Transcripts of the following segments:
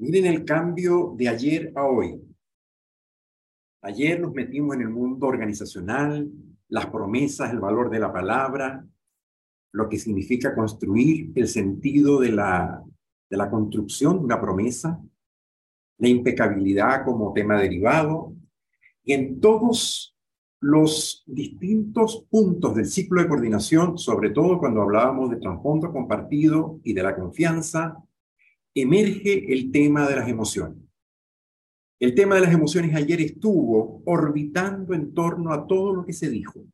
Miren el cambio de ayer a hoy. Ayer nos metimos en el mundo organizacional, las promesas, el valor de la palabra, lo que significa construir, el sentido de la, de la construcción de una promesa, la impecabilidad como tema derivado, y en todos los distintos puntos del ciclo de coordinación, sobre todo cuando hablábamos de trasfondo compartido y de la confianza, emerge el tema de las emociones. El tema de las emociones ayer estuvo orbitando en torno a todo lo que se dijo.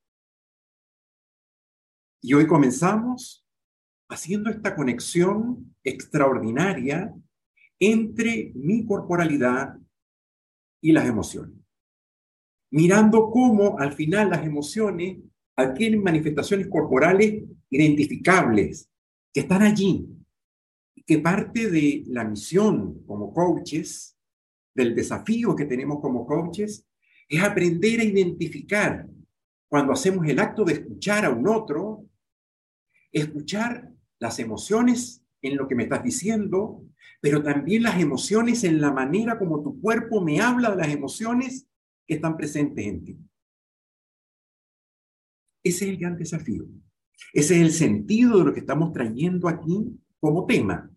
Y hoy comenzamos haciendo esta conexión extraordinaria entre mi corporalidad y las emociones. Mirando cómo al final las emociones adquieren manifestaciones corporales identificables, que están allí, que parte de la misión como coaches del desafío que tenemos como coaches es aprender a identificar cuando hacemos el acto de escuchar a un otro, escuchar las emociones en lo que me estás diciendo, pero también las emociones en la manera como tu cuerpo me habla de las emociones que están presentes en ti. Ese es el gran desafío. Ese es el sentido de lo que estamos trayendo aquí como tema.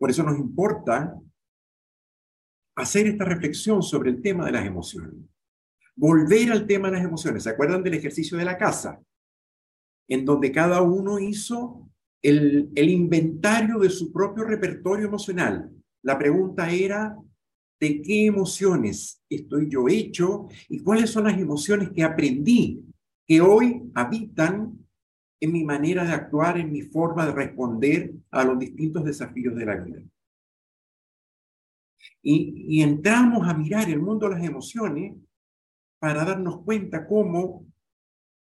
Por eso nos importa hacer esta reflexión sobre el tema de las emociones. Volver al tema de las emociones. ¿Se acuerdan del ejercicio de la casa? En donde cada uno hizo el, el inventario de su propio repertorio emocional. La pregunta era, ¿de qué emociones estoy yo hecho y cuáles son las emociones que aprendí que hoy habitan en mi manera de actuar, en mi forma de responder a los distintos desafíos de la vida? Y, entramos a mirar el mundo de las emociones para darnos cuenta cómo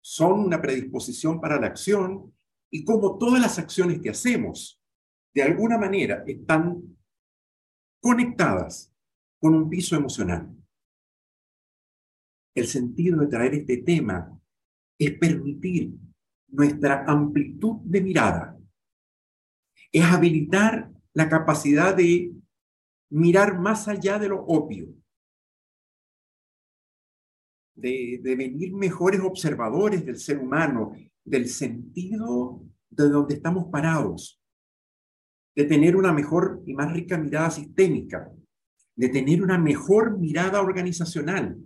son una predisposición para la acción y cómo todas las acciones que hacemos de alguna manera están conectadas con un piso emocional. El sentido de traer este tema es permitir nuestra amplitud de mirada, es habilitar la capacidad de mirar más allá de lo obvio, de, venir mejores observadores del ser humano, del sentido de donde estamos parados, de tener una mejor y más rica mirada sistémica, de tener una mejor mirada organizacional.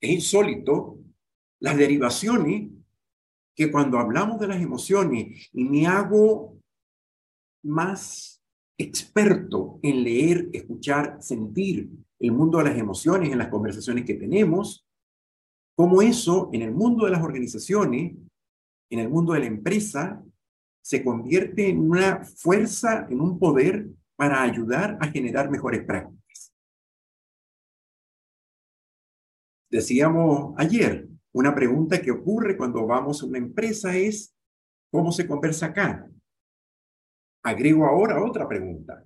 Es insólito las derivaciones que cuando hablamos de las emociones y me hago más experto en leer, escuchar, sentir el mundo de las emociones en las conversaciones que tenemos, cómo eso en el mundo de las organizaciones, en el mundo de la empresa, se convierte en una fuerza, en un poder para ayudar a generar mejores prácticas. Decíamos ayer, una pregunta que ocurre cuando vamos a una empresa es, ¿cómo se conversa acá? Agrego ahora otra pregunta.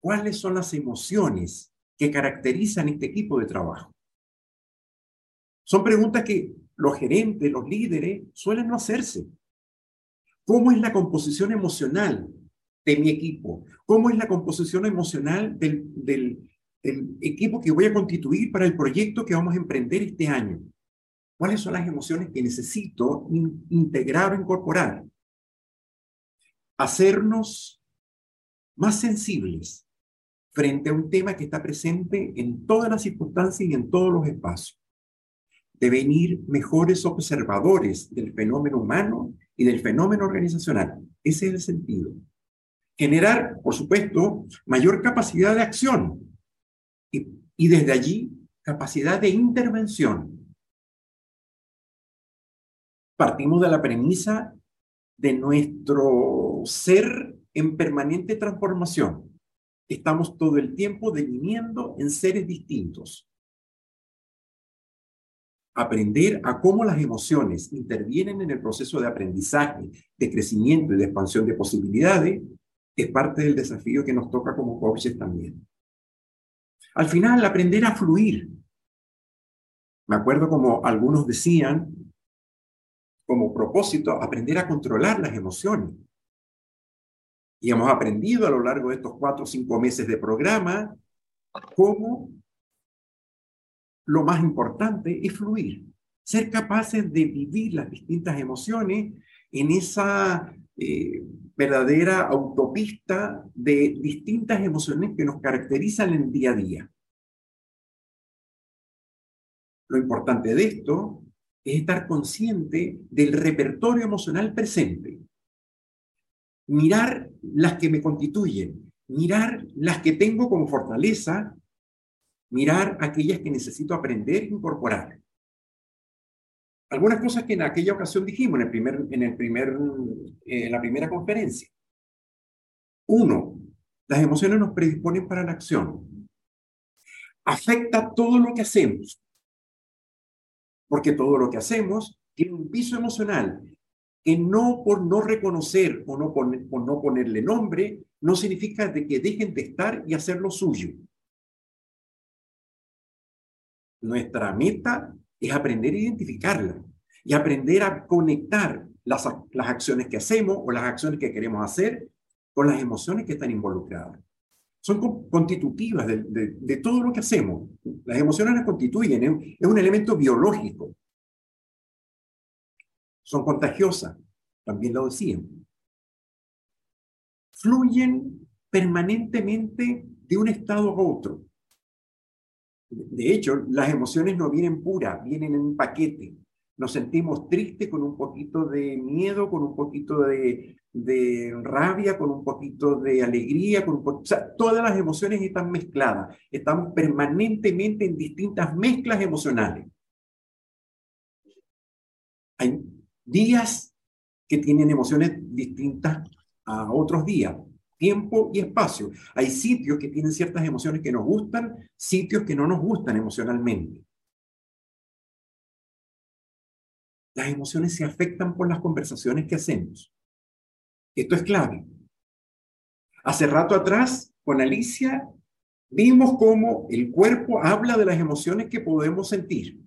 ¿Cuáles son las emociones que caracterizan este equipo de trabajo? Son preguntas que los gerentes, los líderes suelen no hacerse. ¿Cómo es la composición emocional de mi equipo? ¿Cómo es la composición emocional del, del, equipo que voy a constituir para el proyecto que vamos a emprender este año? ¿Cuáles son las emociones que necesito integrar o incorporar? hacernos más sensibles frente a un tema que está presente en todas las circunstancias y en todos los espacios. Devenir mejores observadores del fenómeno humano y del fenómeno organizacional. Ese es el sentido. Generar, por supuesto, mayor capacidad de acción y, y desde allí capacidad de intervención. Partimos de la premisa de nuestro ser en permanente transformación. Estamos todo el tiempo deviniendo en seres distintos. Aprender a cómo las emociones intervienen en el proceso de aprendizaje, de crecimiento y de expansión de posibilidades es parte del desafío que nos toca como coaches también. Al final, aprender a fluir. Me acuerdo como algunos decían, como propósito aprender a controlar las emociones. Y hemos aprendido a lo largo de estos cuatro o cinco meses de programa cómo lo más importante es fluir, ser capaces de vivir las distintas emociones en esa eh, verdadera autopista de distintas emociones que nos caracterizan en día a día. Lo importante de esto es estar consciente del repertorio emocional presente. Mirar las que me constituyen, mirar las que tengo como fortaleza, mirar aquellas que necesito aprender e incorporar. Algunas cosas que en aquella ocasión dijimos en, el primer, en, el primer, eh, en la primera conferencia. Uno, las emociones nos predisponen para la acción. Afecta todo lo que hacemos, porque todo lo que hacemos tiene un piso emocional que no por no reconocer o no, no ponerle nombre, no significa de que dejen de estar y hacer lo suyo. Nuestra meta es aprender a identificarla y aprender a conectar las, las acciones que hacemos o las acciones que queremos hacer con las emociones que están involucradas son constitutivas de, todo lo que hacemos. Las emociones las constituyen, es un elemento biológico. Son contagiosas, también lo decían. Fluyen permanentemente de un estado a otro. De hecho, las emociones no vienen puras, vienen en un paquete nos sentimos tristes con un poquito de miedo, con un poquito de, rabia, con un poquito de alegría, con o sea, todas las emociones están mezcladas, estamos permanentemente en distintas mezclas emocionales. Hay días que tienen emociones distintas a otros días, tiempo y espacio. Hay sitios que tienen ciertas emociones que nos gustan, sitios que no nos gustan emocionalmente. Las emociones se afectan por las conversaciones que hacemos. Esto es clave. Hace rato atrás, con Alicia, vimos cómo el cuerpo habla de las emociones que podemos sentir.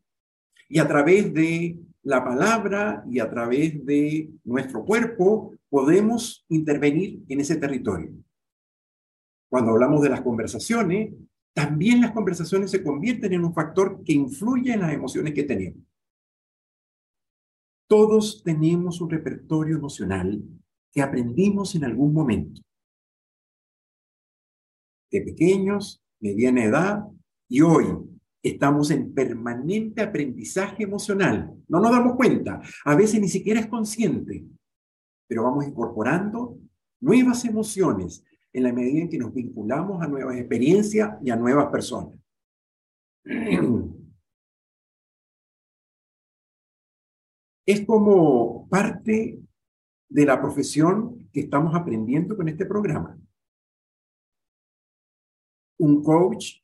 Y a través de la palabra y a través de nuestro cuerpo podemos intervenir en ese territorio. Cuando hablamos de las conversaciones, también las conversaciones se convierten en un factor que influye en las emociones que tenemos. Todos tenemos un repertorio emocional que aprendimos en algún momento. De pequeños, mediana edad y hoy estamos en permanente aprendizaje emocional. No nos damos cuenta, a veces ni siquiera es consciente, pero vamos incorporando nuevas emociones en la medida en que nos vinculamos a nuevas experiencias y a nuevas personas. es como parte de la profesión que estamos aprendiendo con este programa. Un coach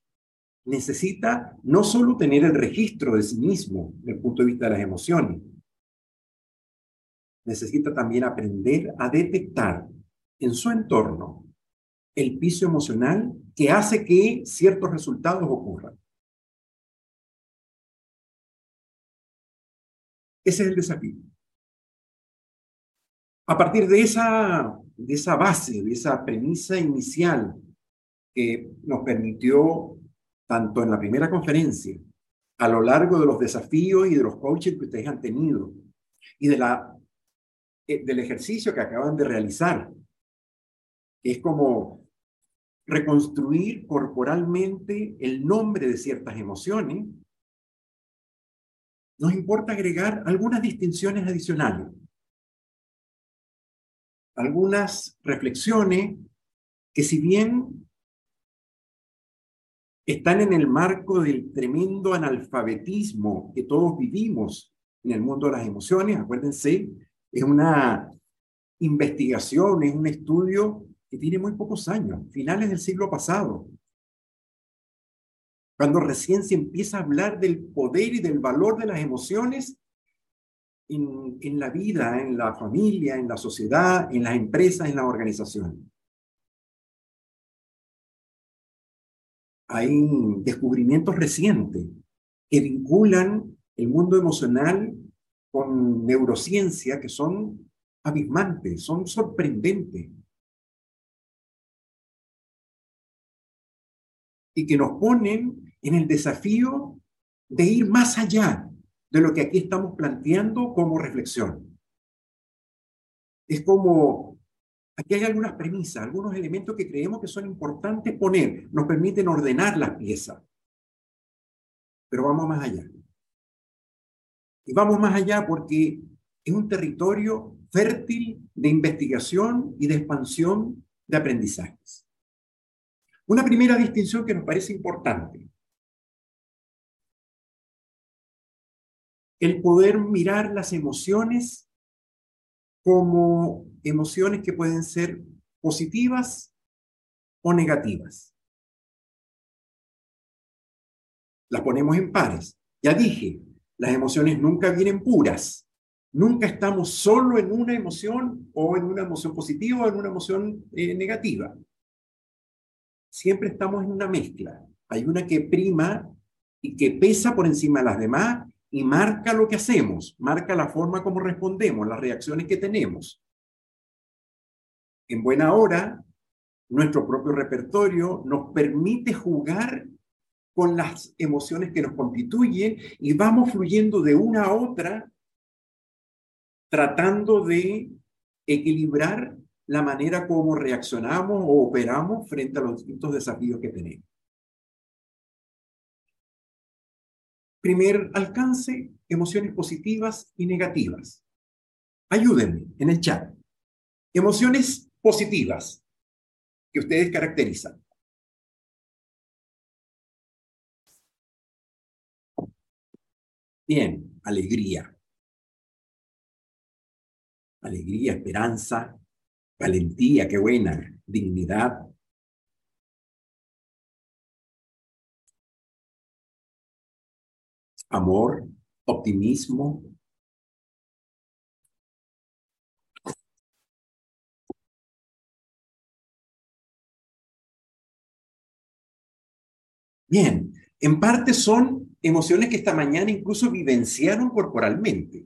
necesita no solo tener el registro de sí mismo desde el punto de vista de las emociones, necesita también aprender a detectar en su entorno el piso emocional que hace que ciertos resultados ocurran. Ese es el desafío. A partir de esa, de esa base, de esa premisa inicial que nos permitió, tanto en la primera conferencia, a lo largo de los desafíos y de los coaches que ustedes han tenido, y de la, eh, del ejercicio que acaban de realizar, es como reconstruir corporalmente el nombre de ciertas emociones, nos importa agregar algunas distinciones adicionales, algunas reflexiones que si bien están en el marco del tremendo analfabetismo que todos vivimos en el mundo de las emociones, acuérdense, es una investigación, es un estudio que tiene muy pocos años, finales del siglo pasado, cuando recién se empieza a hablar del poder y del valor de las emociones en, en la vida, en la familia, en la sociedad, en las empresas, en las organizaciones. Hay descubrimientos recientes que vinculan el mundo emocional con neurociencia que son abismantes, son sorprendentes. y que nos ponen en el desafío de ir más allá de lo que aquí estamos planteando como reflexión. Es como, aquí hay algunas premisas, algunos elementos que creemos que son importantes poner, nos permiten ordenar las piezas. Pero vamos más allá. Y vamos más allá porque es un territorio fértil de investigación y de expansión de aprendizajes. Una primera distinción que nos parece importante. El poder mirar las emociones como emociones que pueden ser positivas o negativas. Las ponemos en pares. Ya dije, las emociones nunca vienen puras. Nunca estamos solo en una emoción o en una emoción positiva o en una emoción eh, negativa siempre estamos en una mezcla. Hay una que prima y que pesa por encima de las demás y marca lo que hacemos, marca la forma como respondemos, las reacciones que tenemos. En buena hora, nuestro propio repertorio nos permite jugar con las emociones que nos constituyen y vamos fluyendo de una a otra tratando de equilibrar la manera como reaccionamos o operamos frente a los distintos desafíos que tenemos. Primer alcance, emociones positivas y negativas. Ayúdenme en el chat. Emociones positivas que ustedes caracterizan. Bien, alegría. Alegría, esperanza, valentía, qué buena, dignidad. Amor, optimismo. Bien, en parte son emociones que esta mañana incluso vivenciaron corporalmente.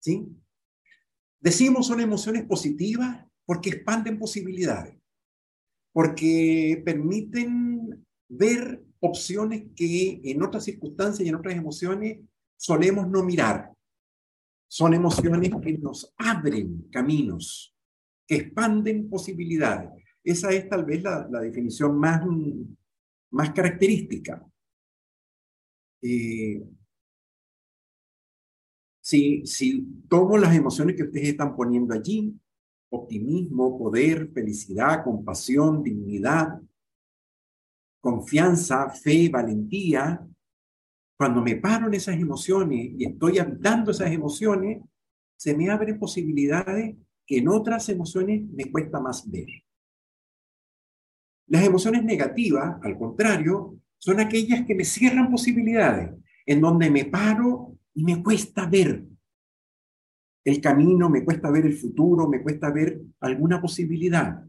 ¿Sí? Decimos son emociones positivas porque expanden posibilidades, porque permiten ver opciones que en otras circunstancias y en otras emociones solemos no mirar. Son emociones que nos abren caminos, que expanden posibilidades. Esa es tal vez la, definición más, más característica. Eh, si, si tomo las emociones que ustedes están poniendo allí, optimismo, poder, felicidad, compasión, dignidad, confianza, fe, valentía, cuando me paro en esas emociones y estoy habitando esas emociones, se me abren posibilidades que en otras emociones me cuesta más ver. Las emociones negativas, al contrario, son aquellas que me cierran posibilidades, en donde me paro y me cuesta ver el camino, me cuesta ver el futuro, me cuesta ver alguna posibilidad.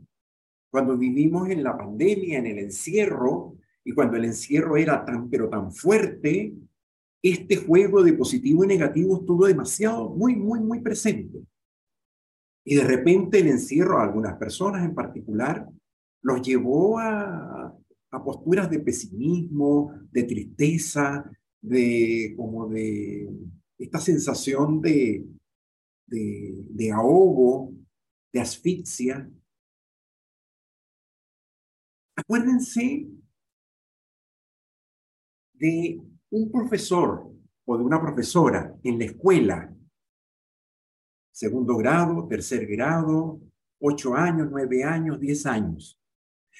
Cuando vivimos en la pandemia, en el encierro, y cuando el encierro era tan, pero tan fuerte, este juego de positivo y negativo estuvo demasiado, muy, muy, muy presente. Y de repente el encierro a algunas personas en particular los llevó a, a posturas de pesimismo, de tristeza, de como de esta sensación de, de, ahogo, de asfixia. Acuérdense de un profesor o de una profesora en la escuela, segundo grado, tercer grado, ocho años, nueve años, diez años.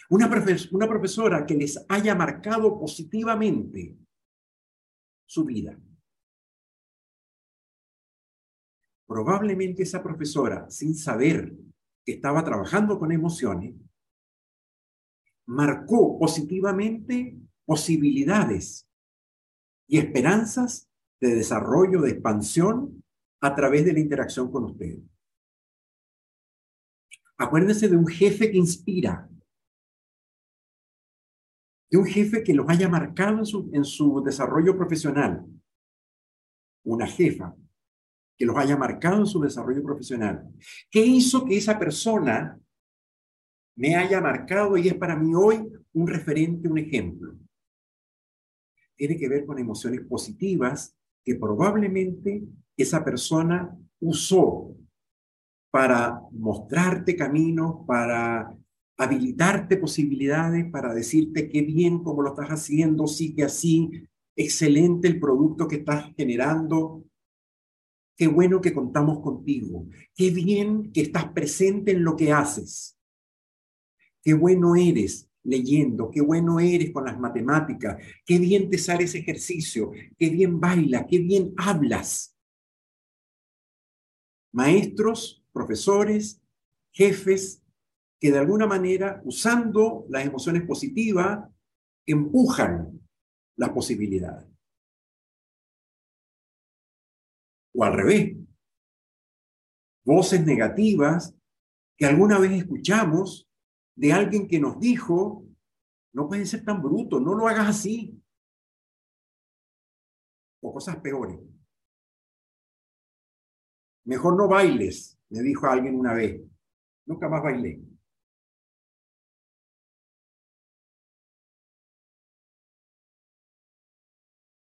Una, profesora que les haya marcado positivamente su vida. Probablemente esa profesora, sin saber que estaba trabajando con emociones, marcó positivamente posibilidades y esperanzas de desarrollo, de expansión a través de la interacción con ustedes. Acuérdense de un jefe que inspira, de un jefe que los haya marcado en su, en su desarrollo profesional, una jefa que los haya marcado en su desarrollo profesional. ¿Qué hizo que esa persona me haya marcado y es para mí hoy un referente, un ejemplo. Tiene que ver con emociones positivas que probablemente esa persona usó para mostrarte caminos, para habilitarte posibilidades, para decirte qué bien como lo estás haciendo, sigue así, excelente el producto que estás generando, qué bueno que contamos contigo, qué bien que estás presente en lo que haces, qué bueno eres leyendo, qué bueno eres con las matemáticas, qué bien te sale ese ejercicio, qué bien baila, qué bien hablas. Maestros, profesores, jefes, que de alguna manera, usando las emociones positivas, empujan las posibilidades. O al revés, voces negativas que alguna vez escuchamos de alguien que nos dijo, no puedes ser tan bruto, no lo hagas así. O cosas peores. Mejor no bailes, me dijo alguien una vez. Nunca más bailé.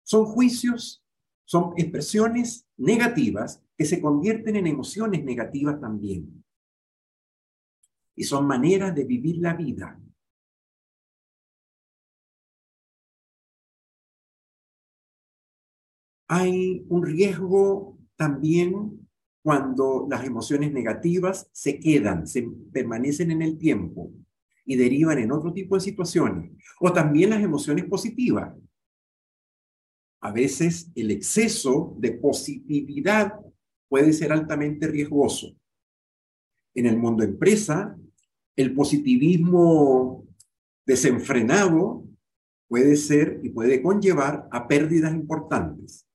Son juicios, son expresiones negativas que se convierten en emociones negativas también. Y son maneras de vivir la vida. Hay un riesgo también cuando las emociones negativas se quedan, se permanecen en el tiempo y derivan en otro tipo de situaciones. O también las emociones positivas, a veces el exceso de positividad puede ser altamente riesgoso. En el mundo empresa, el positivismo desenfrenado puede ser y puede conllevar a pérdidas importantes.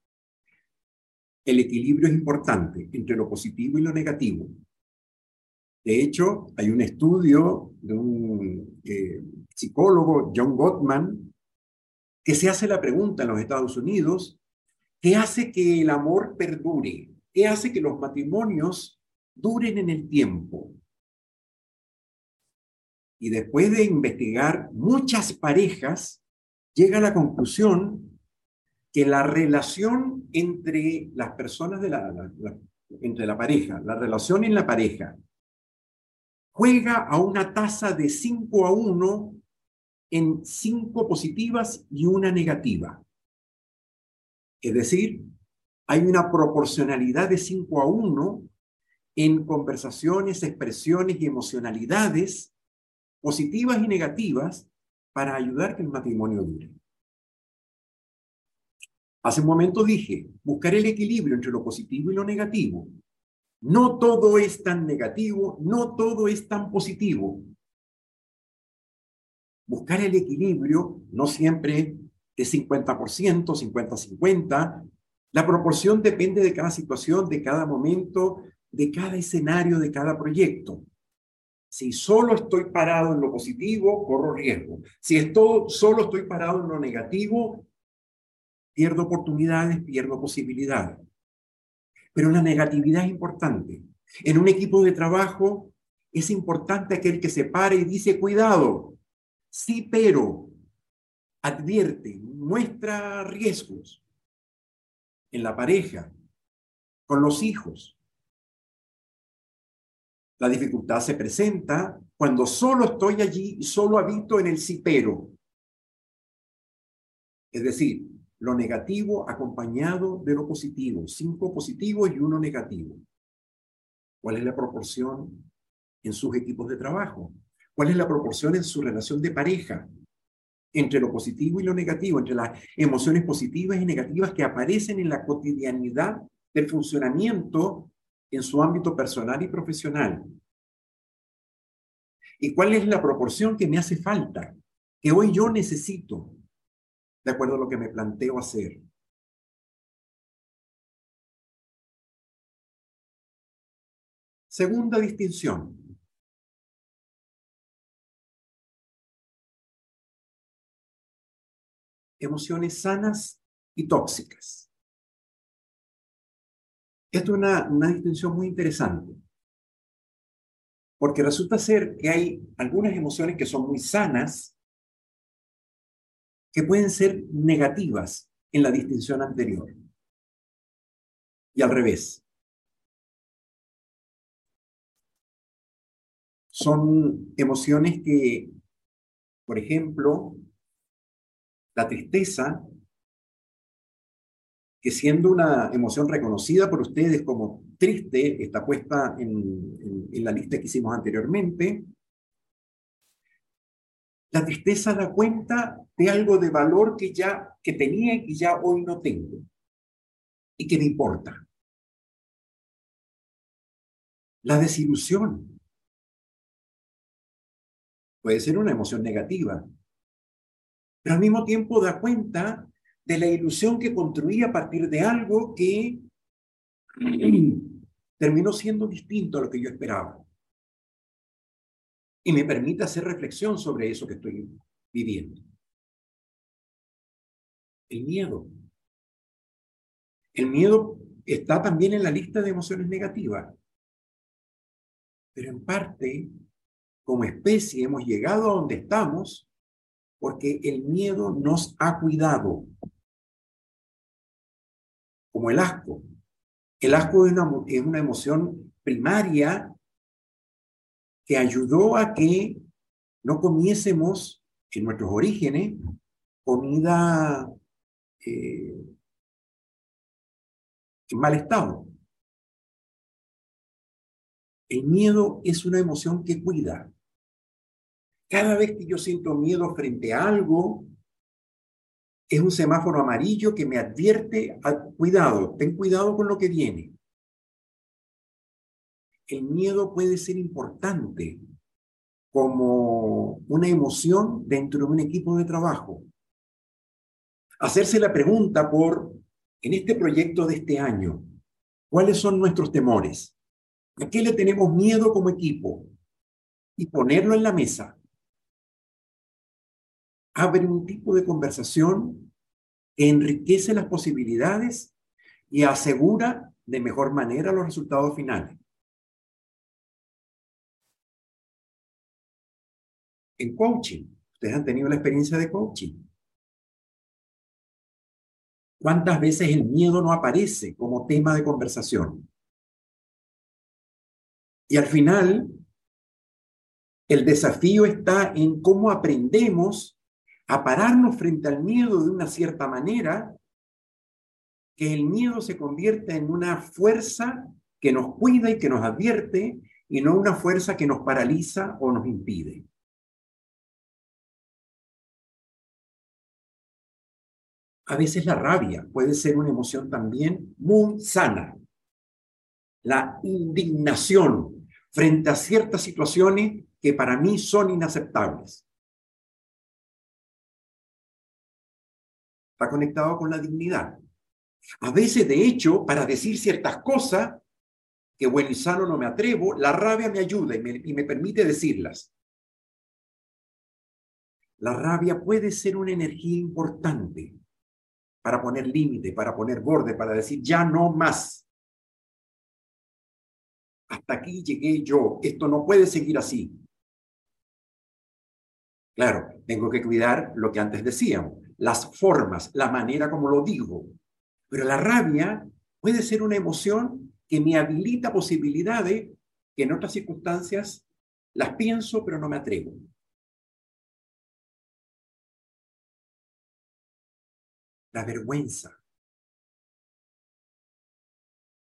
El equilibrio es importante entre lo positivo y lo negativo. De hecho, hay un estudio de un eh, psicólogo, John Gottman, que se hace la pregunta en los Estados Unidos, ¿qué hace que el amor perdure? ¿Qué hace que los matrimonios duren en el tiempo? Y después de investigar muchas parejas, llega a la conclusión que la relación entre las personas de la, entre la pareja, la relación en la pareja, juega a una tasa de 5 a 1 en cinco positivas y una negativa. Es decir, hay una proporcionalidad de 5 a 1 en conversaciones, expresiones y emocionalidades positivas y negativas para ayudar que el matrimonio dure. Hace un momento dije, buscar el equilibrio entre lo positivo y lo negativo. No todo es tan negativo, no todo es tan positivo buscar el equilibrio, no siempre de 50%, 50-50. La proporción depende de cada situación, de cada momento, de cada escenario, de cada proyecto. Si solo estoy parado en lo positivo, corro riesgo. Si estoy, solo estoy parado en lo negativo, pierdo oportunidades, pierdo posibilidades. Pero la negatividad es importante. En un equipo de trabajo es importante aquel que se pare y dice, cuidado, Sí, pero advierte, muestra riesgos en la pareja, con los hijos. La dificultad se presenta cuando solo estoy allí y solo habito en el sí, pero. Es decir, lo negativo acompañado de lo positivo, cinco positivos y uno negativo. ¿Cuál es la proporción en sus equipos de trabajo? ¿Cuál es la proporción en su relación de pareja entre lo positivo y lo negativo, entre las emociones positivas y negativas que aparecen en la cotidianidad del funcionamiento en su ámbito personal y profesional? ¿Y cuál es la proporción que me hace falta, que hoy yo necesito, de acuerdo a lo que me planteo hacer? Segunda distinción, emociones sanas y tóxicas. Esto es una, una distinción muy interesante. Porque resulta ser que hay algunas emociones que son muy sanas que pueden ser negativas en la distinción anterior. Y al revés. Son emociones que, por ejemplo, la tristeza, que siendo una emoción reconocida por ustedes como triste, está puesta en, la lista que hicimos anteriormente, la tristeza da cuenta de algo de valor que ya que tenía y que ya hoy no tengo y que me importa. La desilusión puede ser una emoción negativa, pero al mismo tiempo da cuenta de la ilusión que construí a partir de algo que terminó siendo distinto a lo que yo esperaba. Y me permite hacer reflexión sobre eso que estoy viviendo. El miedo. El miedo está también en la lista de emociones negativas. Pero en parte, como especie, hemos llegado a donde estamos porque el miedo nos ha cuidado, como el asco. El asco es una, es una emoción primaria que ayudó a que no comiésemos en nuestros orígenes comida eh, en mal estado. El miedo es una emoción que cuida. Cada vez que yo siento miedo frente a algo, es un semáforo amarillo que me advierte, cuidado, ten cuidado con lo que viene. El miedo puede ser importante como una emoción dentro de un equipo de trabajo. Hacerse la pregunta por, en este proyecto de este año, ¿cuáles son nuestros temores? ¿A qué le tenemos miedo como equipo? Y ponerlo en la mesa abre un tipo de conversación que enriquece las posibilidades y asegura de mejor manera los resultados finales. En coaching, ustedes han tenido la experiencia de coaching. ¿Cuántas veces el miedo no aparece como tema de conversación? Y al final, el desafío está en cómo aprendemos a pararnos frente al miedo de una cierta manera, que el miedo se convierta en una fuerza que nos cuida y que nos advierte y no una fuerza que nos paraliza o nos impide. A veces la rabia puede ser una emoción también muy sana. La indignación frente a ciertas situaciones que para mí son inaceptables. Está conectado con la dignidad. A veces, de hecho, para decir ciertas cosas que bueno y sano no me atrevo, la rabia me ayuda y me, y me permite decirlas. La rabia puede ser una energía importante para poner límite, para poner borde, para decir ya no más. Hasta aquí llegué yo, esto no puede seguir así. Claro, tengo que cuidar lo que antes decíamos, las formas, la manera como lo digo. Pero la rabia puede ser una emoción que me habilita posibilidades que en otras circunstancias las pienso pero no me atrevo. La vergüenza.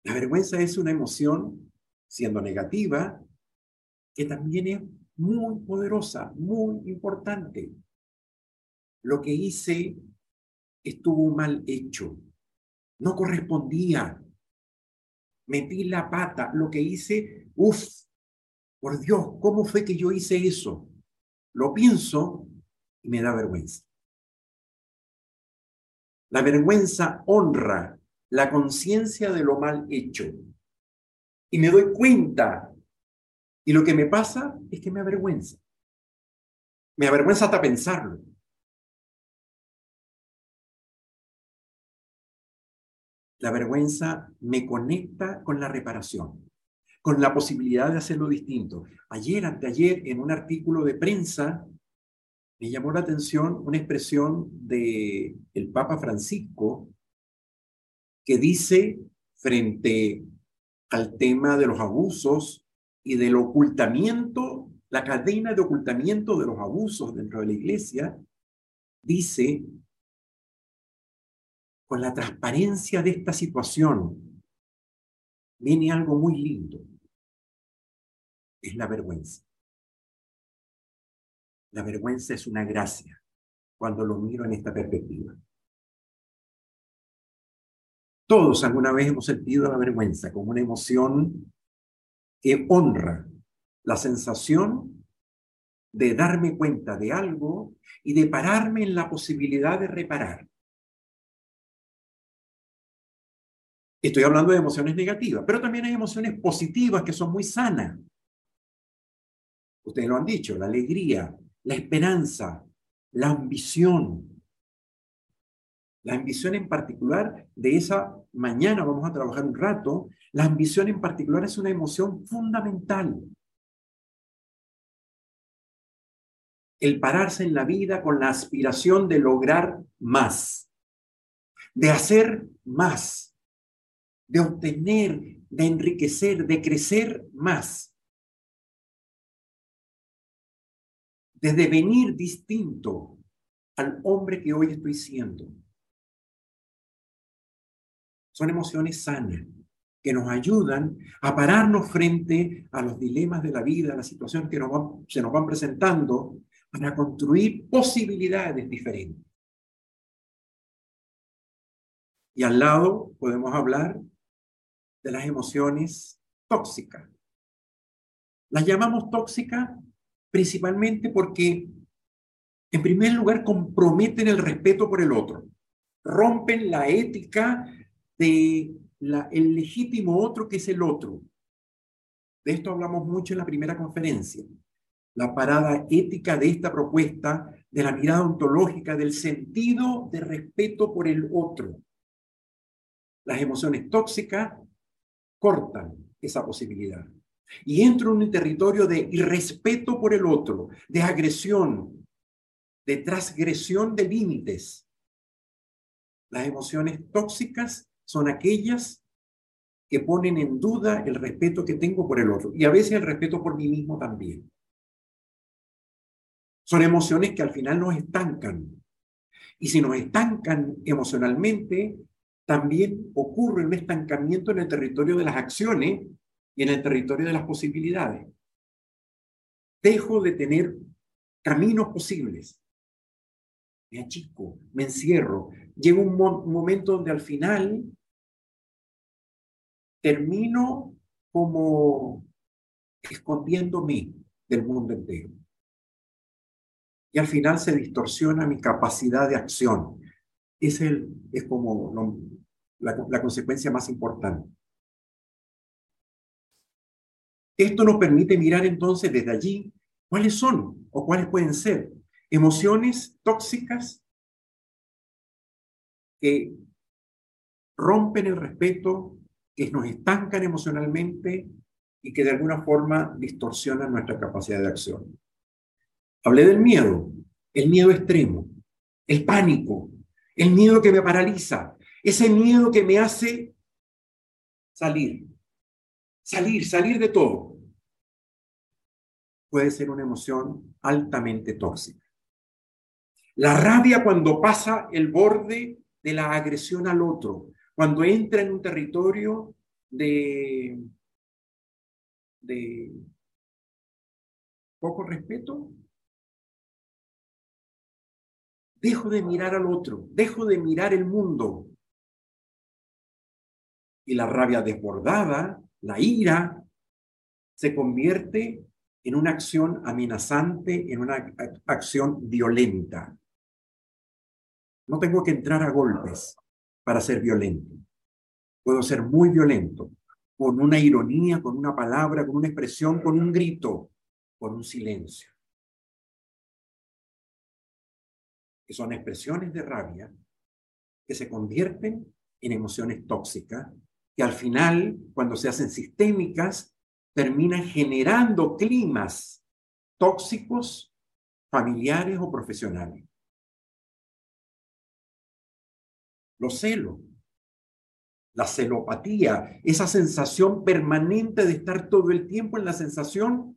La vergüenza es una emoción, siendo negativa, que también es muy poderosa, muy importante. Lo que hice estuvo mal hecho, no correspondía. Metí la pata, lo que hice, uff, por Dios, ¿cómo fue que yo hice eso? Lo pienso y me da vergüenza. La vergüenza honra la conciencia de lo mal hecho. Y me doy cuenta y lo que me pasa es que me avergüenza. Me avergüenza hasta pensarlo. La vergüenza me conecta con la reparación. con la posibilidad de hacerlo distinto. Ayer, anteayer, en un artículo de prensa, me llamó la atención una expresión de el Papa Francisco que dice frente al tema de los abusos y del ocultamiento, la cadena de ocultamiento de los abusos dentro de la iglesia, dice, con la transparencia de esta situación, viene algo muy lindo. Es la vergüenza. La vergüenza es una gracia cuando lo miro en esta perspectiva. Todos alguna vez hemos sentido la vergüenza como una emoción que honra la sensación de darme cuenta de algo y de pararme en la posibilidad de reparar. Estoy hablando de emociones negativas, pero también hay emociones positivas que son muy sanas. Ustedes lo han dicho, la alegría, la esperanza, la ambición, la ambición en particular de esa mañana, vamos a trabajar un rato, la ambición en particular es una emoción fundamental. El pararse en la vida con la aspiración de lograr más, de hacer más, de obtener, de enriquecer, de crecer más. De devenir distinto al hombre que hoy estoy siendo. Son emociones sanas que nos ayudan a pararnos frente a los dilemas de la vida, a las situaciones que se nos van presentando, para construir posibilidades diferentes. Y al lado podemos hablar de las emociones tóxicas. Las llamamos tóxicas principalmente porque, en primer lugar, comprometen el respeto por el otro, rompen la ética de el legítimo otro que es el otro. De esto hablamos mucho en la primera conferencia. La parada ética de esta propuesta, de la mirada ontológica, del sentido de respeto por el otro. Las emociones tóxicas cortan esa posibilidad. Y entro en un territorio de irrespeto por el otro, de agresión, de transgresión de límites. Las emociones tóxicas son aquellas que ponen en duda el respeto que tengo por el otro y a veces el respeto por mí mismo también. Son emociones que al final nos estancan. Y si nos estancan emocionalmente, también ocurre un estancamiento en el territorio de las acciones y en el territorio de las posibilidades. Dejo de tener caminos posibles. Me achico, me encierro. Llega un, momento donde al final termino como escondiéndome del mundo entero. Y al final se distorsiona mi capacidad de acción. Es, el, es como la, la consecuencia más importante. Esto nos permite mirar entonces desde allí cuáles son o cuáles pueden ser emociones tóxicas que rompen el respeto que nos estancan emocionalmente y que de alguna forma distorsionan nuestra capacidad de acción. Hablé del miedo, el miedo extremo, el pánico, el miedo que me paraliza, ese miedo que me hace salir, salir, salir de todo. Puede ser una emoción altamente tóxica. La rabia cuando pasa el borde de la agresión al otro, cuando entra en un territorio de, de poco respeto, dejo de mirar al otro, dejo de mirar el mundo. Y la rabia desbordada, la ira, se convierte en una acción amenazante, en una acción violenta. No tengo que entrar a golpes, para ser violento. Puedo ser muy violento, con una ironía, con una palabra, con una expresión, con un grito, con un silencio. Que son expresiones de rabia que se convierten en emociones tóxicas, que al final, cuando se hacen sistémicas, termina generando climas tóxicos, familiares o profesionales. Los celos, la celopatía, esa sensación permanente de estar todo el tiempo en la sensación,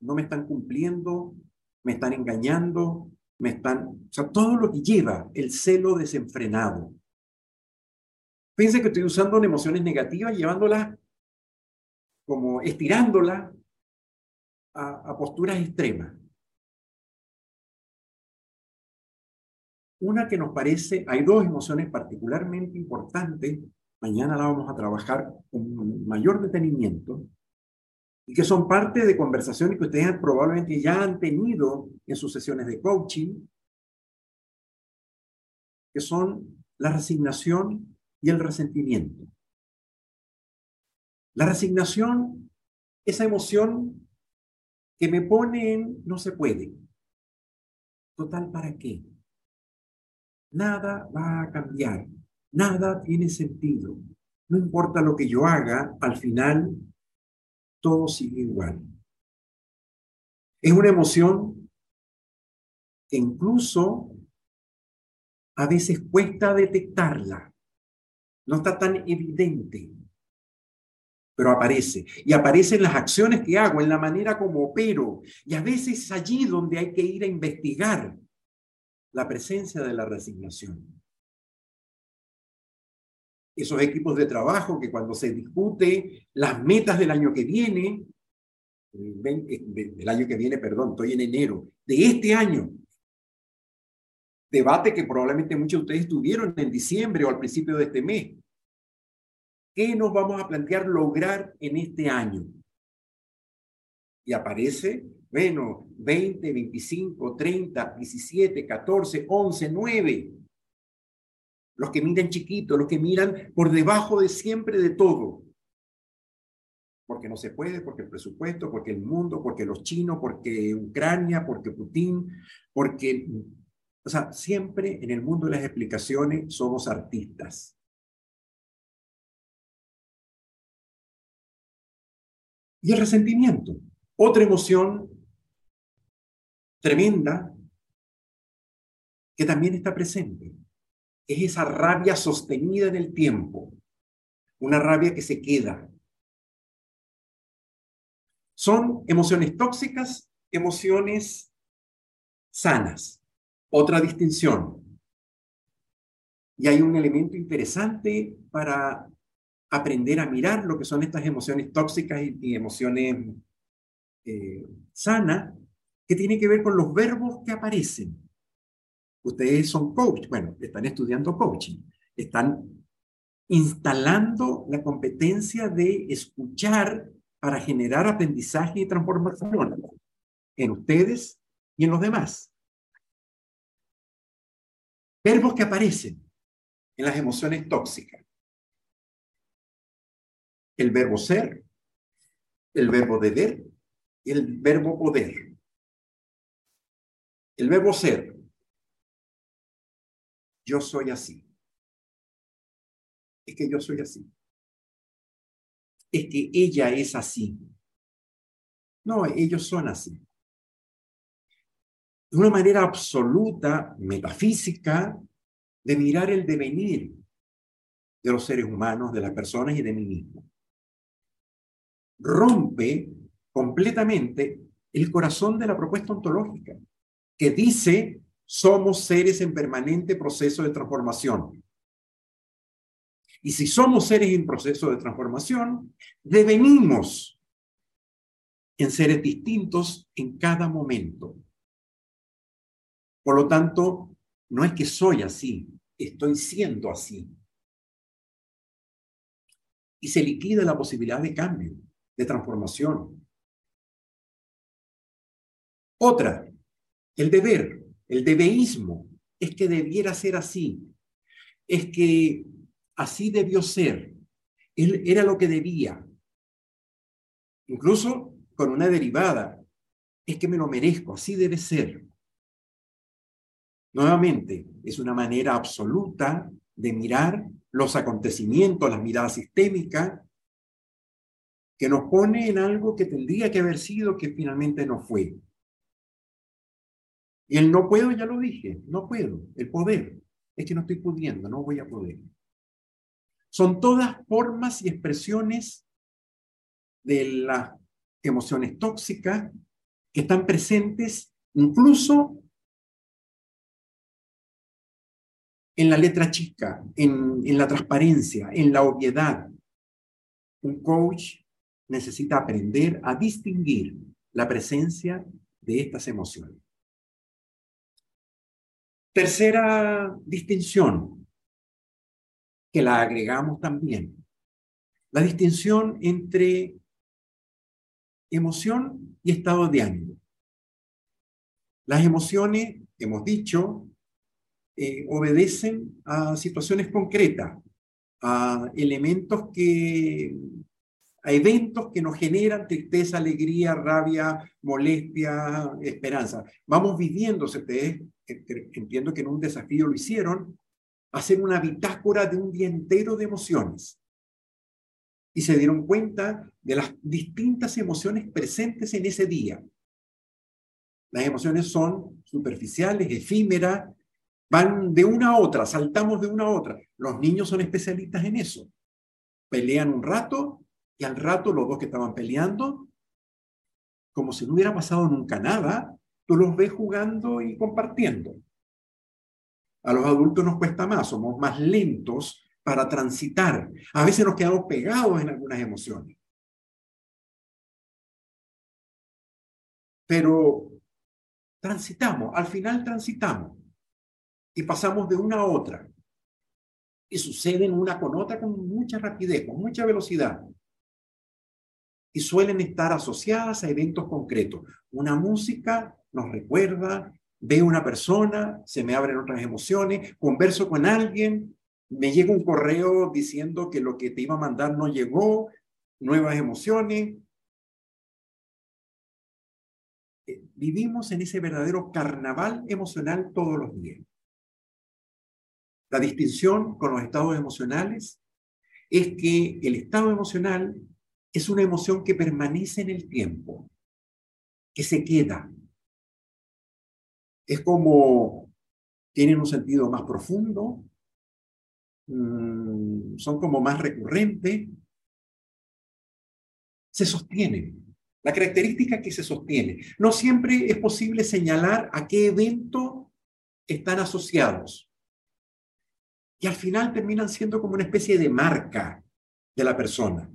no me están cumpliendo, me están engañando, me están, o sea, todo lo que lleva el celo desenfrenado. Piense que estoy usando emociones negativas, llevándolas como estirándolas a, a posturas extremas. Una que nos parece, hay dos emociones particularmente importantes, mañana la vamos a trabajar con mayor detenimiento, y que son parte de conversaciones que ustedes probablemente ya han tenido en sus sesiones de coaching, que son la resignación y el resentimiento. La resignación, esa emoción que me pone en no se puede. Total, ¿para qué? Nada va a cambiar, nada tiene sentido. No importa lo que yo haga, al final todo sigue igual. Es una emoción que incluso a veces cuesta detectarla. No está tan evidente, pero aparece. Y aparece en las acciones que hago, en la manera como opero. Y a veces es allí donde hay que ir a investigar la presencia de la resignación esos equipos de trabajo que cuando se discute las metas del año que viene, del año que viene, perdón, estoy en enero, de este año, debate que probablemente muchos de ustedes tuvieron en diciembre o al principio de este mes. ¿Qué nos vamos a plantear lograr en este año? Y aparece, bueno, 20, 25, 30, 17, 14, 11, 9 los que miran chiquito, los que miran por debajo de siempre de todo. Porque no se puede, porque el presupuesto, porque el mundo, porque los chinos, porque Ucrania, porque Putin, porque, o sea, siempre en el mundo de las explicaciones somos artistas. Y el resentimiento, otra emoción tremenda que también está presente es esa rabia sostenida en el tiempo, una rabia que se queda. Son emociones tóxicas, emociones sanas. Otra distinción. Y hay un elemento interesante para aprender a mirar lo que son estas emociones tóxicas y, emociones eh, sanas, que tiene que ver con los verbos que aparecen. Ustedes son coach, bueno, están estudiando coaching, están instalando la competencia de escuchar para generar aprendizaje y transformación en ustedes y en los demás. Verbos que aparecen en las emociones tóxicas. El verbo ser, el verbo deber el verbo poder. El verbo ser yo soy así. Es que yo soy así. Es que ella es así. No, ellos son así. De una manera absoluta, metafísica, de mirar el devenir de los seres humanos, de las personas y de mí mismo. Rompe completamente el corazón de la propuesta ontológica, que dice somos seres en permanente proceso de transformación. Y si somos seres en proceso de transformación, devenimos en seres distintos en cada momento. Por lo tanto, no es que soy así, estoy siendo así. Y se liquida la posibilidad de cambio, de transformación. Otra, el deber el debeísmo es que debiera ser así, es que así debió ser, él era lo que debía. Incluso con una derivada, es que me lo merezco, así debe ser. Nuevamente, es una manera absoluta de mirar los acontecimientos, las miradas sistémicas, que nos pone en algo que tendría que haber sido que finalmente no fue. Y el no puedo, ya lo dije, no puedo, el poder. Es que no estoy pudiendo, no voy a poder. Son todas formas y expresiones de las emociones tóxicas que están presentes incluso en la letra chica, en, en la transparencia, en la obviedad. Un coach necesita aprender a distinguir la presencia de estas emociones. Tercera distinción, que la agregamos también, la distinción entre emoción y estado de ánimo. Las emociones, hemos dicho, eh, obedecen a situaciones concretas, a elementos que, a eventos que nos generan tristeza, alegría, rabia, molestia, esperanza. Vamos viviendo, ustedes entiendo que en un desafío lo hicieron, hacer una bitácora de un día entero de emociones. Y se dieron cuenta de las distintas emociones presentes en ese día. Las emociones son superficiales, efímeras, van de una a otra, saltamos de una a otra. Los niños son especialistas en eso. Pelean un rato y al rato los dos que estaban peleando, como si no hubiera pasado nunca nada, tú los ves jugando y compartiendo. A los adultos nos cuesta más, somos más lentos para transitar. A veces nos quedamos pegados en algunas emociones. Pero transitamos, al final transitamos y pasamos de una a otra. Y suceden una con otra con mucha rapidez, con mucha velocidad y suelen estar asociadas a eventos concretos. Una música nos recuerda, veo una persona, se me abren otras emociones, converso con alguien, me llega un correo diciendo que lo que te iba a mandar no llegó, nuevas emociones. Eh, vivimos en ese verdadero carnaval emocional todos los días. La distinción con los estados emocionales es que el estado emocional es una emoción que permanece en el tiempo, que se queda. Es como, tienen un sentido más profundo, mm, son como más recurrentes, se sostienen. La característica que se sostiene. No siempre es posible señalar a qué evento están asociados. Y al final terminan siendo como una especie de marca de la persona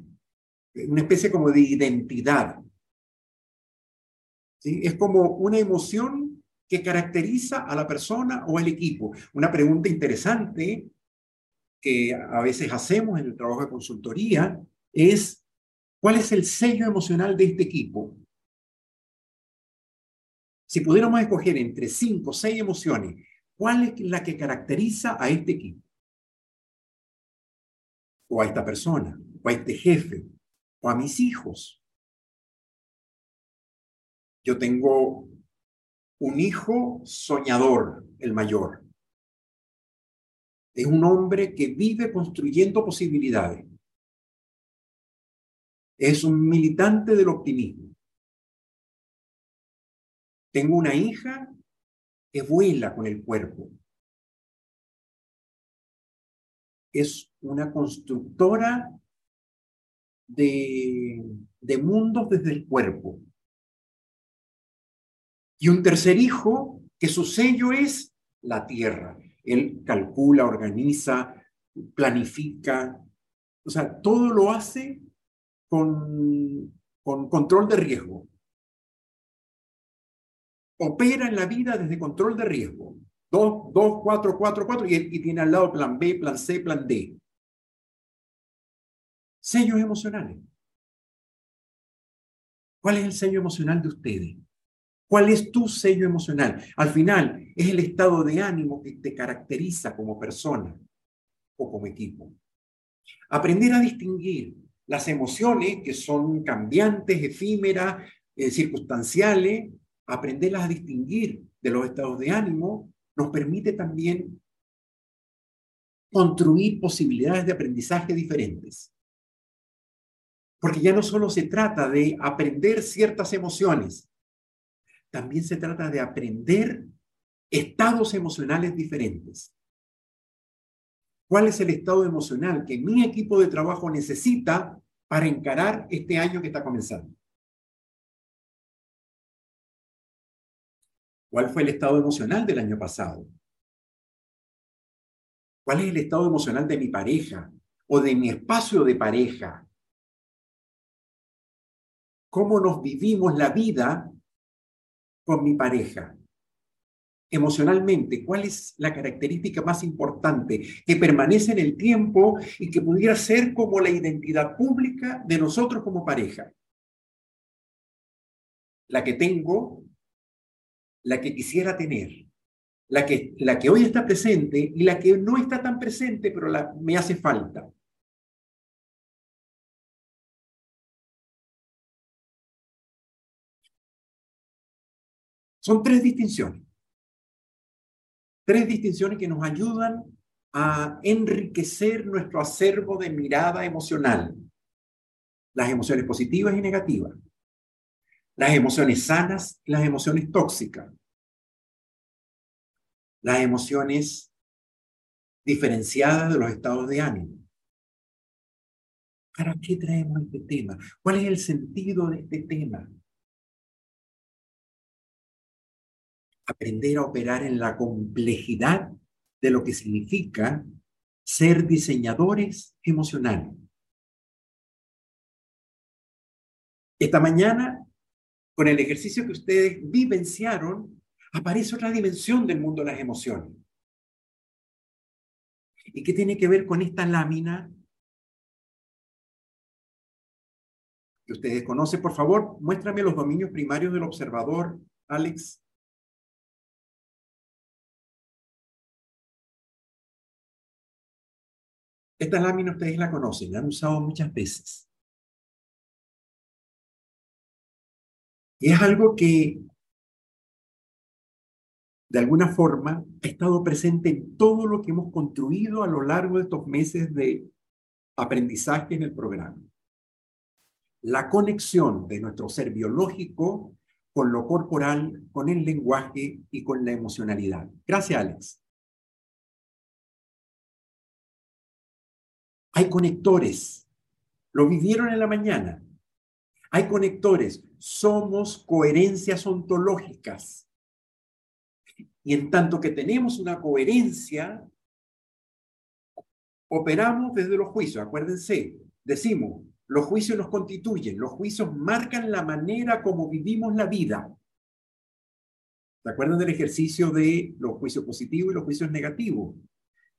una especie como de identidad. Es como una emoción que caracteriza a la persona o al equipo. Una pregunta interesante que a veces hacemos en el trabajo de consultoría es, ¿cuál es el sello emocional de este equipo? Si pudiéramos escoger entre cinco o seis emociones, ¿cuál es la que caracteriza a este equipo? O a esta persona, o a este jefe, a mis hijos. Yo tengo un hijo soñador, el mayor. Es un hombre que vive construyendo posibilidades. Es un militante del optimismo. Tengo una hija que vuela con el cuerpo. Es una constructora de, mundos desde el cuerpo. Y un tercer hijo que su sello es la tierra. Él calcula, organiza, planifica, o sea, todo lo hace con, con control de riesgo. Opera en la vida desde control de riesgo. Dos, dos, cuatro, cuatro, cuatro, y, y tiene al lado plan B, plan C, plan D. Sellos emocionales. ¿Cuál es el sello emocional de ustedes? ¿Cuál es tu sello emocional? Al final, es el estado de ánimo que te caracteriza como persona o como equipo. Aprender a distinguir las emociones que son cambiantes, efímeras, eh, circunstanciales, aprenderlas a distinguir de los estados de ánimo, nos permite también construir posibilidades de aprendizaje diferentes. Porque ya no solo se trata de aprender ciertas emociones, también se trata de aprender estados emocionales diferentes. ¿Cuál es el estado emocional que mi equipo de trabajo necesita para encarar este año que está comenzando? ¿Cuál fue el estado emocional del año pasado? ¿Cuál es el estado emocional de mi pareja o de mi espacio de pareja? ¿Cómo nos vivimos la vida con mi pareja? Emocionalmente, ¿cuál es la característica más importante que permanece en el tiempo y que pudiera ser como la identidad pública de nosotros como pareja? La que tengo, la que quisiera tener la que, la que hoy está presente y la que no está tan presente, pero la, me hace falta. Son tres distinciones. Tres distinciones que nos ayudan a enriquecer nuestro acervo de mirada emocional. Las emociones positivas y negativas. Las emociones sanas y las emociones tóxicas las emociones diferenciadas de los estados de ánimo. ¿Para qué traemos este tema? ¿Cuál es el sentido de este tema? Aprender a operar en la complejidad de lo que significa ser diseñadores emocionales. Esta mañana, con el ejercicio que ustedes vivenciaron, aparece otra dimensión del mundo de las emociones. ¿Y qué tiene que ver con esta lámina que ustedes conocen? Por favor, muéstrame los dominios primarios del observador, Alex. Esta lámina ustedes la conocen, la han usado muchas veces. Y es algo que de alguna forma, ha estado presente en todo lo que hemos construido a lo largo de estos meses de aprendizaje en el programa. La conexión de nuestro ser biológico con lo corporal, con el lenguaje y con la emocionalidad. Gracias, Alex. Hay conectores. Lo vivieron en la mañana. Hay conectores. Somos coherencias ontológicas. Y en tanto que tenemos una coherencia, operamos desde los juicios. Acuérdense, decimos, los juicios nos constituyen, los juicios marcan la manera como vivimos la vida. ¿Se acuerdan del ejercicio de los juicios positivos y los juicios negativos?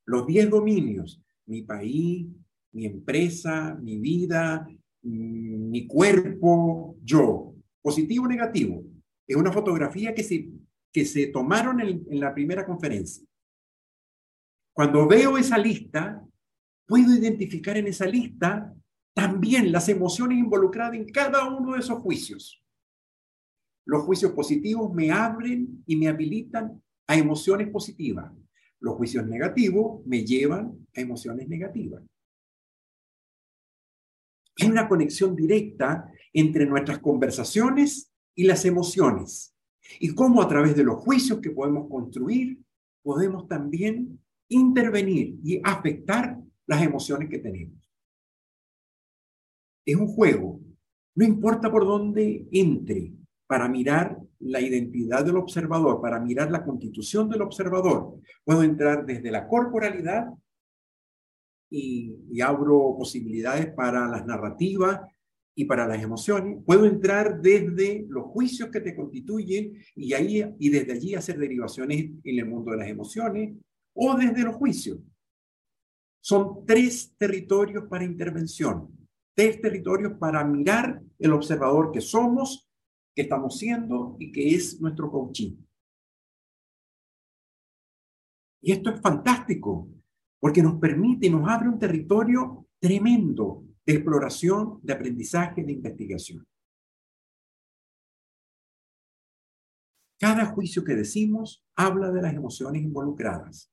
Los diez dominios, mi país, mi empresa, mi vida, mi cuerpo, yo. Positivo o negativo. Es una fotografía que se que se tomaron en, la primera conferencia. Cuando veo esa lista, puedo identificar en esa lista también las emociones involucradas en cada uno de esos juicios. Los juicios positivos me abren y me habilitan a emociones positivas. Los juicios negativos me llevan a emociones negativas. Hay una conexión directa entre nuestras conversaciones y las emociones y cómo a través de los juicios que podemos construir podemos también intervenir y afectar las emociones que tenemos. Es un juego, no importa por dónde entre, para mirar la identidad del observador, para mirar la constitución del observador. Puedo entrar desde la corporalidad y, abro posibilidades para las narrativas y para las emociones, puedo entrar desde los juicios que te constituyen y, ahí, y desde allí hacer derivaciones en el mundo de las emociones o desde los juicios. Son tres territorios para intervención, tres territorios para mirar el observador que somos, que estamos siendo y que es nuestro coaching. Y esto es fantástico, porque nos permite, nos abre un territorio tremendo de exploración, de aprendizaje, de investigación. Cada juicio que decimos habla de las emociones involucradas.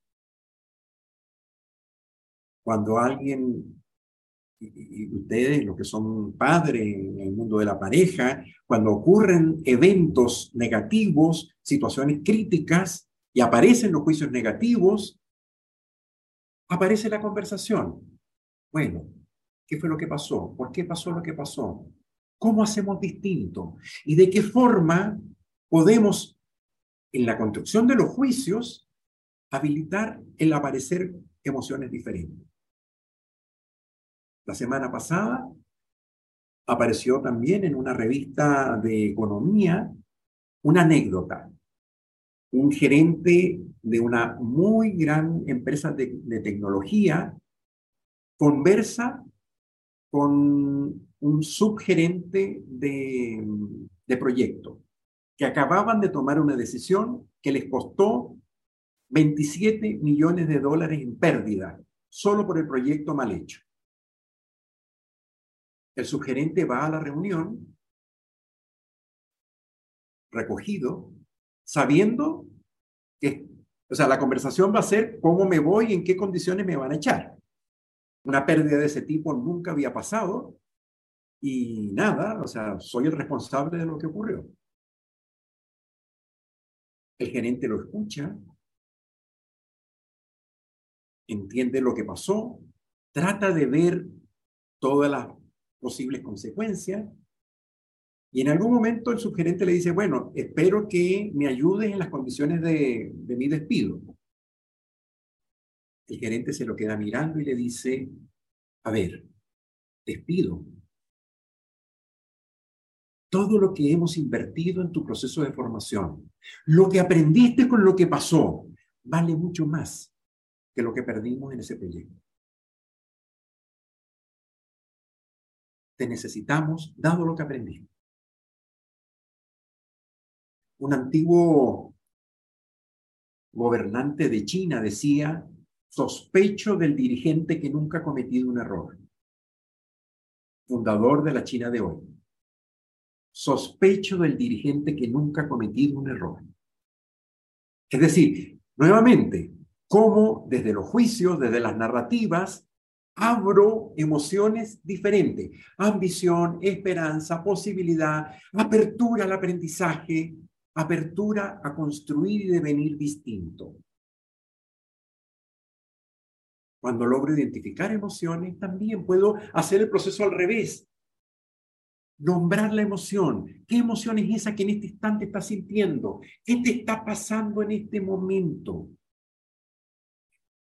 Cuando alguien y ustedes, los que son padres en el mundo de la pareja, cuando ocurren eventos negativos, situaciones críticas y aparecen los juicios negativos, aparece la conversación. Bueno, ¿qué fue lo que pasó? ¿Por qué pasó lo que pasó? ¿Cómo hacemos distinto? ¿Y de qué forma podemos, en la construcción de los juicios, habilitar el aparecer emociones diferentes? La semana pasada apareció también en una revista de economía una anécdota. Un gerente de una muy gran empresa de, tecnología conversa con un subgerente de, de proyecto que acababan de tomar una decisión que les costó 27 millones de dólares en pérdida solo por el proyecto mal hecho. El subgerente va a la reunión recogido, sabiendo que, o sea, la conversación va a ser cómo me voy y en qué condiciones me van a echar. Una pérdida de ese tipo nunca había pasado y nada, o sea, soy el responsable de lo que ocurrió. El gerente lo escucha, entiende lo que pasó, trata de ver todas las posibles consecuencias. Y en algún momento el subgerente le dice, bueno, espero que me ayudes en las condiciones de, mi despido. El gerente se lo queda mirando y le dice, a ver, despido. Todo lo que hemos invertido en tu proceso de formación, lo que aprendiste con lo que pasó, vale mucho más que lo que perdimos en ese proyecto. te necesitamos, dado lo que aprendimos. Un antiguo gobernante de China decía, sospecho del dirigente que nunca ha cometido un error. Fundador de la China de hoy. Sospecho del dirigente que nunca ha cometido un error. Es decir, nuevamente, cómo desde los juicios, desde las narrativas, abro emociones diferentes, ambición, esperanza, posibilidad, apertura al aprendizaje, apertura a construir y devenir distinto. Cuando logro identificar emociones, también puedo hacer el proceso al revés. Nombrar la emoción. ¿Qué emoción es esa que en este instante estás sintiendo? ¿Qué te está pasando en este momento?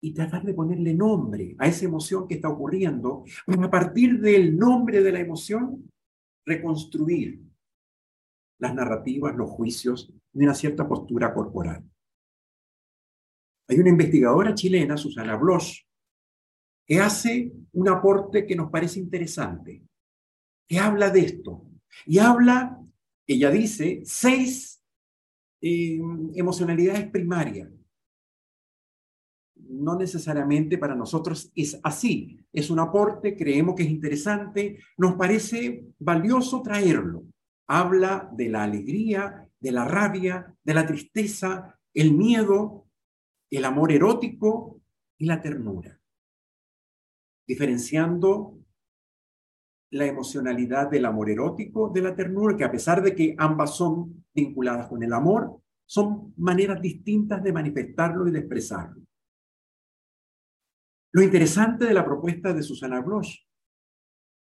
y tratar de ponerle nombre a esa emoción que está ocurriendo, a partir del nombre de la emoción, reconstruir las narrativas, los juicios de una cierta postura corporal. Hay una investigadora chilena, Susana Bloch, que hace un aporte que nos parece interesante, que habla de esto. Y habla, ella dice, seis eh, emocionalidades primarias no necesariamente para nosotros es así. Es un aporte, creemos que es interesante, nos parece valioso traerlo. Habla de la alegría, de la rabia, de la tristeza, el miedo, el amor erótico y la ternura. Diferenciando la emocionalidad del amor erótico de la ternura, que a pesar de que ambas son vinculadas con el amor, son maneras distintas de manifestarlo y de expresarlo. Lo interesante de la propuesta de Susana Bloch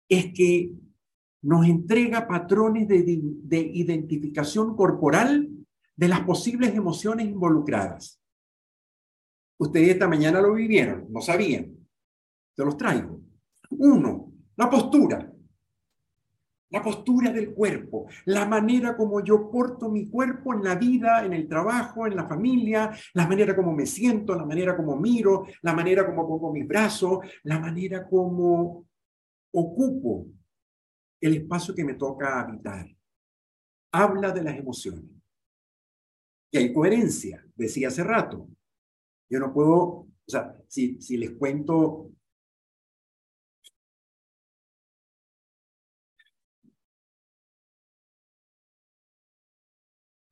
es que nos entrega patrones de, de, identificación corporal de las posibles emociones involucradas. Ustedes esta mañana lo vivieron, no sabían. Se los traigo. Uno, la postura la postura del cuerpo, la manera como yo porto mi cuerpo en la vida, en el trabajo, en la familia, la manera como me siento, la manera como miro, la manera como pongo mis brazos, la manera como ocupo el espacio que me toca habitar. Habla de las emociones. Y hay coherencia, decía hace rato. Yo no puedo, o sea, si, si les cuento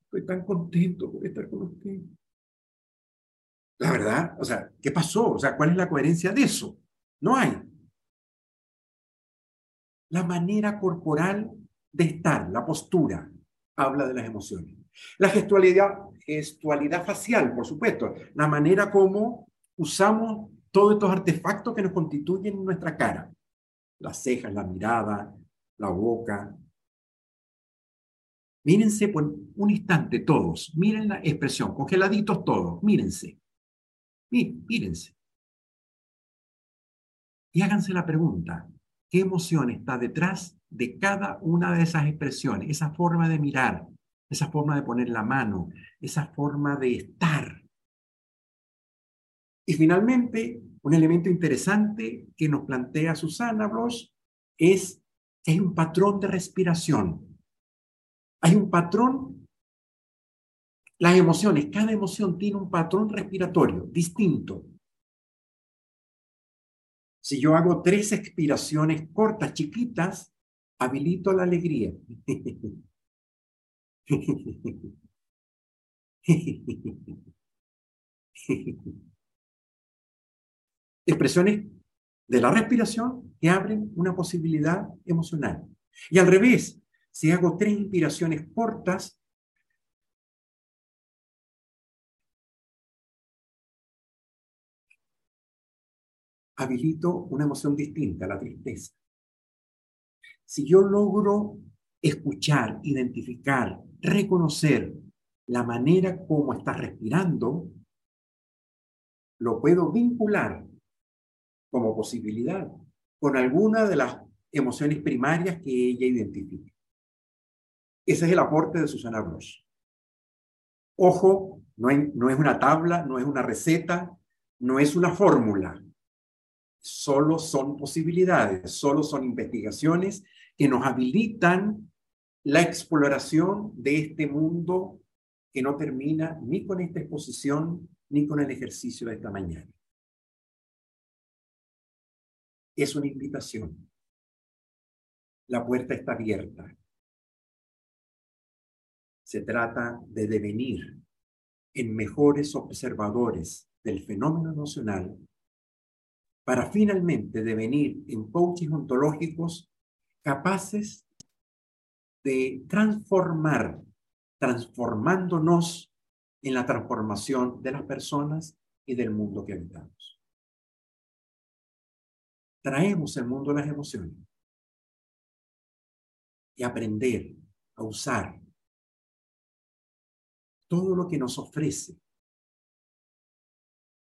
Estoy tan contento por estar con usted. La verdad, o sea, ¿qué pasó? O sea, ¿cuál es la coherencia de eso? No hay. La manera corporal de estar, la postura, habla de las emociones. La gestualidad, facial, por supuesto, la manera como usamos todos estos artefactos que nos constituyen nuestra cara. Las cejas, la mirada, la boca. Mírense por un instante todos, miren la expresión, congeladitos todos, mírense. Mírense. Y háganse la pregunta, ¿qué emoción está detrás de cada una de esas expresiones? Esa forma de mirar, esa forma de poner la mano, esa forma de estar. Y finalmente, un elemento interesante que nos plantea Susana Bloch es que hay un patrón de respiración. Hay un patrón, las emociones, cada emoción tiene un patrón respiratorio distinto. Si yo hago tres expiraciones cortas, chiquitas, habilito la alegría. Expresiones de la respiración que abren una posibilidad emocional. Y al revés, si hago tres inspiraciones cortas, habilito una emoción distinta, la tristeza. Si yo logro escuchar, identificar, reconocer la manera como está respirando, lo puedo vincular como posibilidad con alguna de las emociones primarias que ella identifica. Ese es el aporte de Susana Bloch. Ojo, no, no es una tabla, no es una receta, no es una fórmula. Solo son posibilidades, solo son investigaciones que nos habilitan la exploración de este mundo que no termina ni con esta exposición ni con el ejercicio de esta mañana. Es una invitación. La puerta está abierta. Se trata de devenir en mejores observadores del fenómeno emocional para finalmente devenir en coaches ontológicos capaces de transformar, transformándonos en la transformación de las personas y del mundo que habitamos. Traemos el mundo de las emociones y aprender a usar todo lo que nos ofrece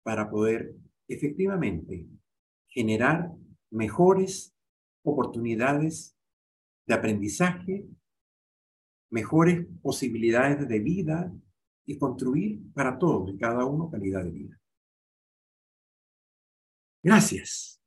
para poder efectivamente generar mejores oportunidades de aprendizaje, mejores posibilidades de vida y construir para todos y cada uno calidad de vida. Gracias.